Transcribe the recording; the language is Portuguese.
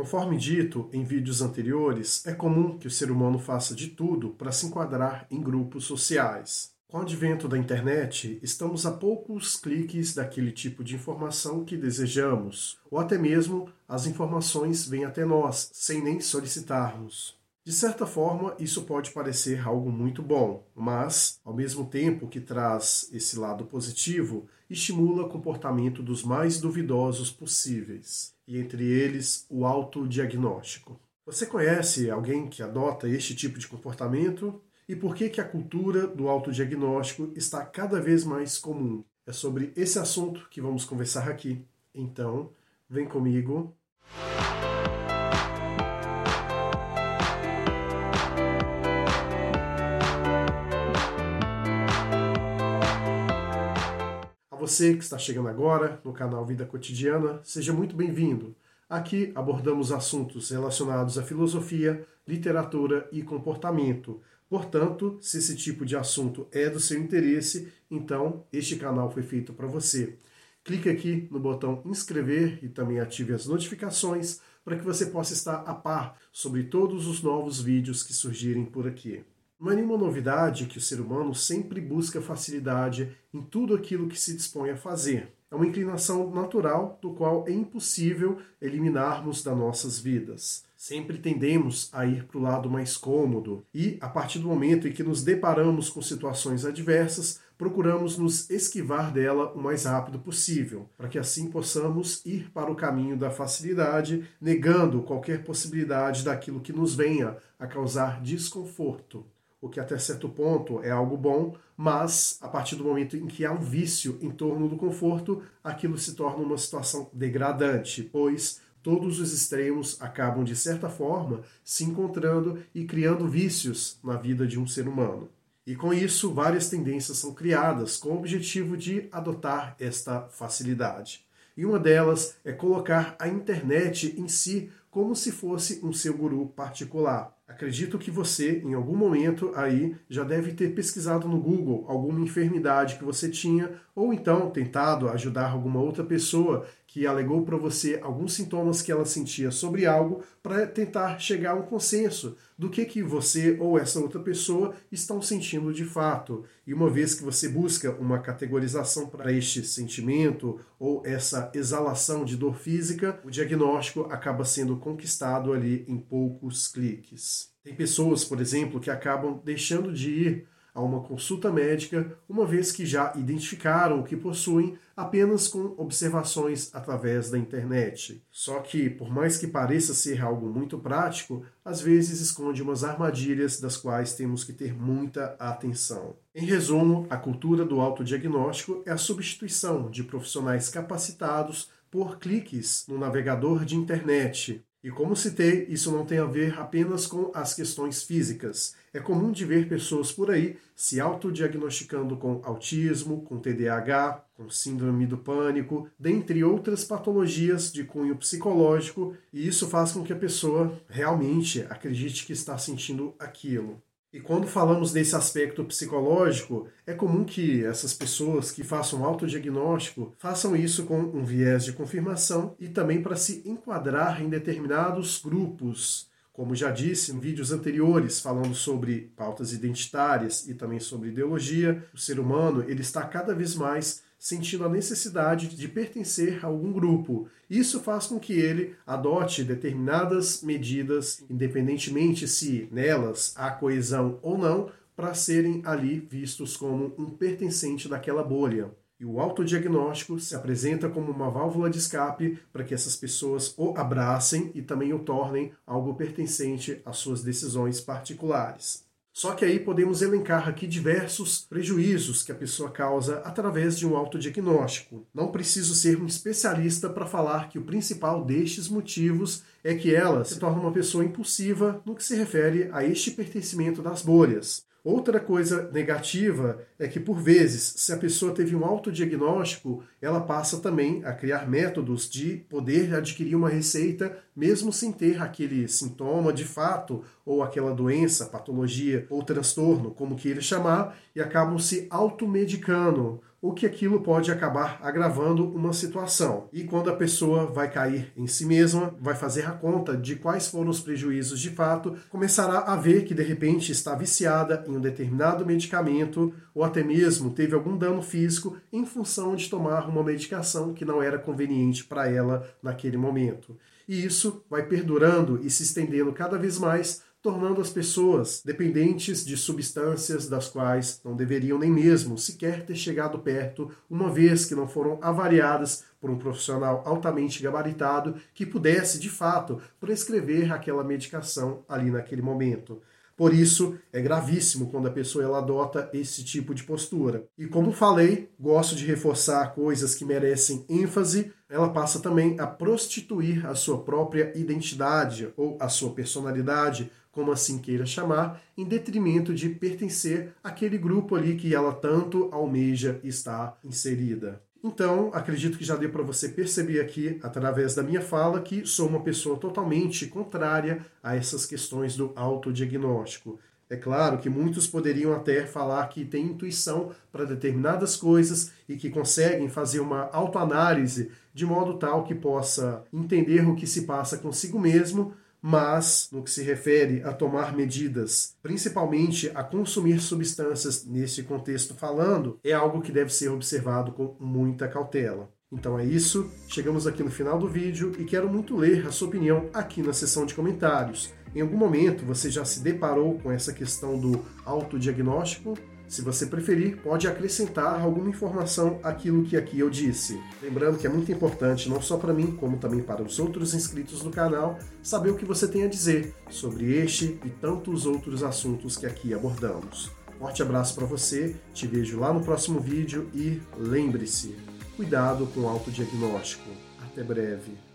Conforme dito em vídeos anteriores, é comum que o ser humano faça de tudo para se enquadrar em grupos sociais. Com o advento da internet, estamos a poucos cliques daquele tipo de informação que desejamos, ou até mesmo as informações vêm até nós, sem nem solicitarmos. De certa forma, isso pode parecer algo muito bom, mas, ao mesmo tempo que traz esse lado positivo, estimula comportamento dos mais duvidosos possíveis, e entre eles o autodiagnóstico. Você conhece alguém que adota este tipo de comportamento? E por que, que a cultura do autodiagnóstico está cada vez mais comum? É sobre esse assunto que vamos conversar aqui. Então, vem comigo. A você que está chegando agora no canal Vida Cotidiana, seja muito bem-vindo. Aqui abordamos assuntos relacionados à filosofia, literatura e comportamento Portanto, se esse tipo de assunto é do seu interesse, então este canal foi feito para você. Clique aqui no botão inscrever e também ative as notificações para que você possa estar a par sobre todos os novos vídeos que surgirem por aqui. Não é nenhuma novidade que o ser humano sempre busca facilidade em tudo aquilo que se dispõe a fazer. É uma inclinação natural do qual é impossível eliminarmos das nossas vidas sempre tendemos a ir para o lado mais cômodo e, a partir do momento em que nos deparamos com situações adversas, procuramos nos esquivar dela o mais rápido possível, para que assim possamos ir para o caminho da facilidade, negando qualquer possibilidade daquilo que nos venha a causar desconforto. O que até certo ponto é algo bom, mas a partir do momento em que há um vício em torno do conforto, aquilo se torna uma situação degradante, pois todos os extremos acabam, de certa forma, se encontrando e criando vícios na vida de um ser humano. E com isso, várias tendências são criadas com o objetivo de adotar esta facilidade. E uma delas é colocar a internet em si como se fosse um seu guru particular. Acredito que você, em algum momento aí, já deve ter pesquisado no Google alguma enfermidade que você tinha, ou então tentado ajudar alguma outra pessoa que alegou para você alguns sintomas que ela sentia sobre algo para tentar chegar a um consenso do que que você ou essa outra pessoa estão sentindo de fato. E uma vez que você busca uma categorização para este sentimento ou essa exalação de dor física, o diagnóstico acaba sendo conquistado ali em poucos cliques. Tem pessoas, por exemplo, que acabam deixando de ir a uma consulta médica, uma vez que já identificaram o que possuem apenas com observações através da internet. Só que, por mais que pareça ser algo muito prático, às vezes esconde umas armadilhas das quais temos que ter muita atenção. Em resumo, a cultura do autodiagnóstico é a substituição de profissionais capacitados por cliques no navegador de internet, e como citei, isso não tem a ver apenas com as questões físicas. É comum de ver pessoas por aí se autodiagnosticando com autismo, com TDAH, com síndrome do pânico, dentre outras patologias de cunho psicológico, e isso faz com que a pessoa realmente acredite que está sentindo aquilo. E quando falamos desse aspecto psicológico, é comum que essas pessoas que façam autodiagnóstico façam isso com um viés de confirmação e também para se enquadrar em determinados grupos. Como já disse em vídeos anteriores falando sobre pautas identitárias e também sobre ideologia, o ser humano ele está cada vez mais sentindo a necessidade de pertencer a algum grupo. Isso faz com que ele adote determinadas medidas, independentemente se nelas há coesão ou não, para serem ali vistos como um pertencente daquela bolha. E o autodiagnóstico se apresenta como uma válvula de escape para que essas pessoas o abracem e também o tornem algo pertencente às suas decisões particulares. Só que aí podemos elencar aqui diversos prejuízos que a pessoa causa através de um autodiagnóstico. Não preciso ser um especialista para falar que o principal destes motivos é que ela se torna uma pessoa impulsiva no que se refere a este pertencimento das bolhas. Outra coisa negativa é que, por vezes, se a pessoa teve um autodiagnóstico, ela passa também a criar métodos de poder adquirir uma receita, mesmo sem ter aquele sintoma de fato, ou aquela doença, patologia ou transtorno, como queira chamar, e acabam se automedicando ou que aquilo pode acabar agravando uma situação. E quando a pessoa vai cair em si mesma, vai fazer a conta de quais foram os prejuízos de fato, começará a ver que de repente está viciada em um determinado medicamento ou até mesmo teve algum dano físico em função de tomar uma medicação que não era conveniente para ela naquele momento. E isso vai perdurando e se estendendo cada vez mais tornando as pessoas dependentes de substâncias das quais não deveriam nem mesmo sequer ter chegado perto, uma vez que não foram avaliadas por um profissional altamente gabaritado que pudesse, de fato, prescrever aquela medicação ali naquele momento. Por isso, é gravíssimo quando a pessoa ela adota esse tipo de postura. E como falei, gosto de reforçar coisas que merecem ênfase. Ela passa também a prostituir a sua própria identidade ou a sua personalidade, como assim queira chamar, em detrimento de pertencer àquele grupo ali que ela tanto almeja estar inserida. Então, acredito que já deu para você perceber aqui, através da minha fala, que sou uma pessoa totalmente contrária a essas questões do autodiagnóstico. É claro que muitos poderiam até falar que têm intuição para determinadas coisas e que conseguem fazer uma autoanálise de modo tal que possa entender o que se passa consigo mesmo, mas no que se refere a tomar medidas, principalmente a consumir substâncias nesse contexto falando, é algo que deve ser observado com muita cautela. Então é isso, chegamos aqui no final do vídeo e quero muito ler a sua opinião aqui na seção de comentários. Em algum momento você já se deparou com essa questão do autodiagnóstico? Se você preferir, pode acrescentar alguma informação àquilo que aqui eu disse. Lembrando que é muito importante, não só para mim, como também para os outros inscritos do canal, saber o que você tem a dizer sobre este e tantos outros assuntos que aqui abordamos. Forte abraço para você, te vejo lá no próximo vídeo e lembre-se, cuidado com o autodiagnóstico. Até breve.